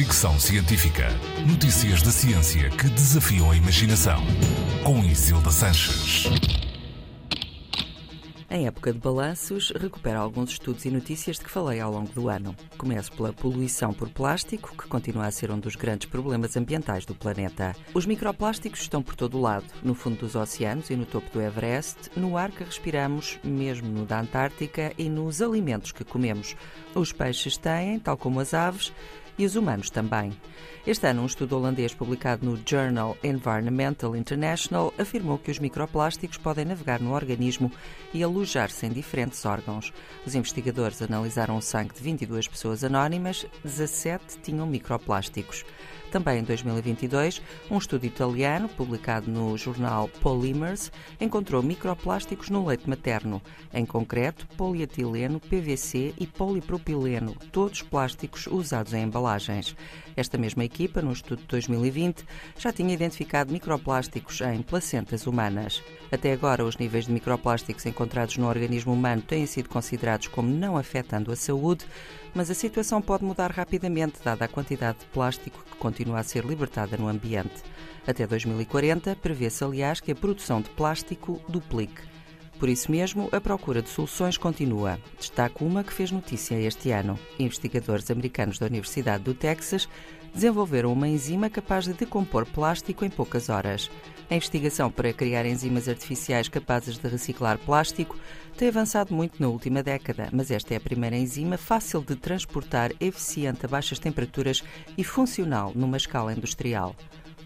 Fricção Científica. Notícias da ciência que desafiam a imaginação. Com Isilda Sanches. Em época de balanços, recupero alguns estudos e notícias de que falei ao longo do ano. Começo pela poluição por plástico, que continua a ser um dos grandes problemas ambientais do planeta. Os microplásticos estão por todo o lado, no fundo dos oceanos e no topo do Everest, no ar que respiramos, mesmo no da Antártica e nos alimentos que comemos. Os peixes têm, tal como as aves, e os humanos também. Este ano, um estudo holandês publicado no Journal Environmental International afirmou que os microplásticos podem navegar no organismo e alojar-se em diferentes órgãos. Os investigadores analisaram o sangue de 22 pessoas anónimas, 17 tinham microplásticos. Também em 2022, um estudo italiano, publicado no jornal Polymers, encontrou microplásticos no leite materno, em concreto polietileno, PVC e polipropileno, todos plásticos usados em embalagens. Esta mesma equipa, no estudo de 2020, já tinha identificado microplásticos em placentas humanas. Até agora, os níveis de microplásticos encontrados no organismo humano têm sido considerados como não afetando a saúde, mas a situação pode mudar rapidamente, dada a quantidade de plástico que continua a ser libertada no ambiente. Até 2040, prevê-se, aliás, que a produção de plástico duplique. Por isso mesmo, a procura de soluções continua. Destaco uma que fez notícia este ano. Investigadores americanos da Universidade do Texas desenvolveram uma enzima capaz de decompor plástico em poucas horas. A investigação para criar enzimas artificiais capazes de reciclar plástico tem avançado muito na última década, mas esta é a primeira enzima fácil de transportar, eficiente a baixas temperaturas e funcional numa escala industrial.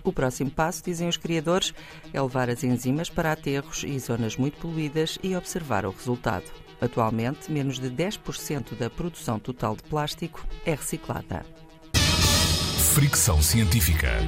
O próximo passo, dizem os criadores, é levar as enzimas para aterros e zonas muito poluídas e observar o resultado. Atualmente, menos de 10% da produção total de plástico é reciclada. Fricção Científica.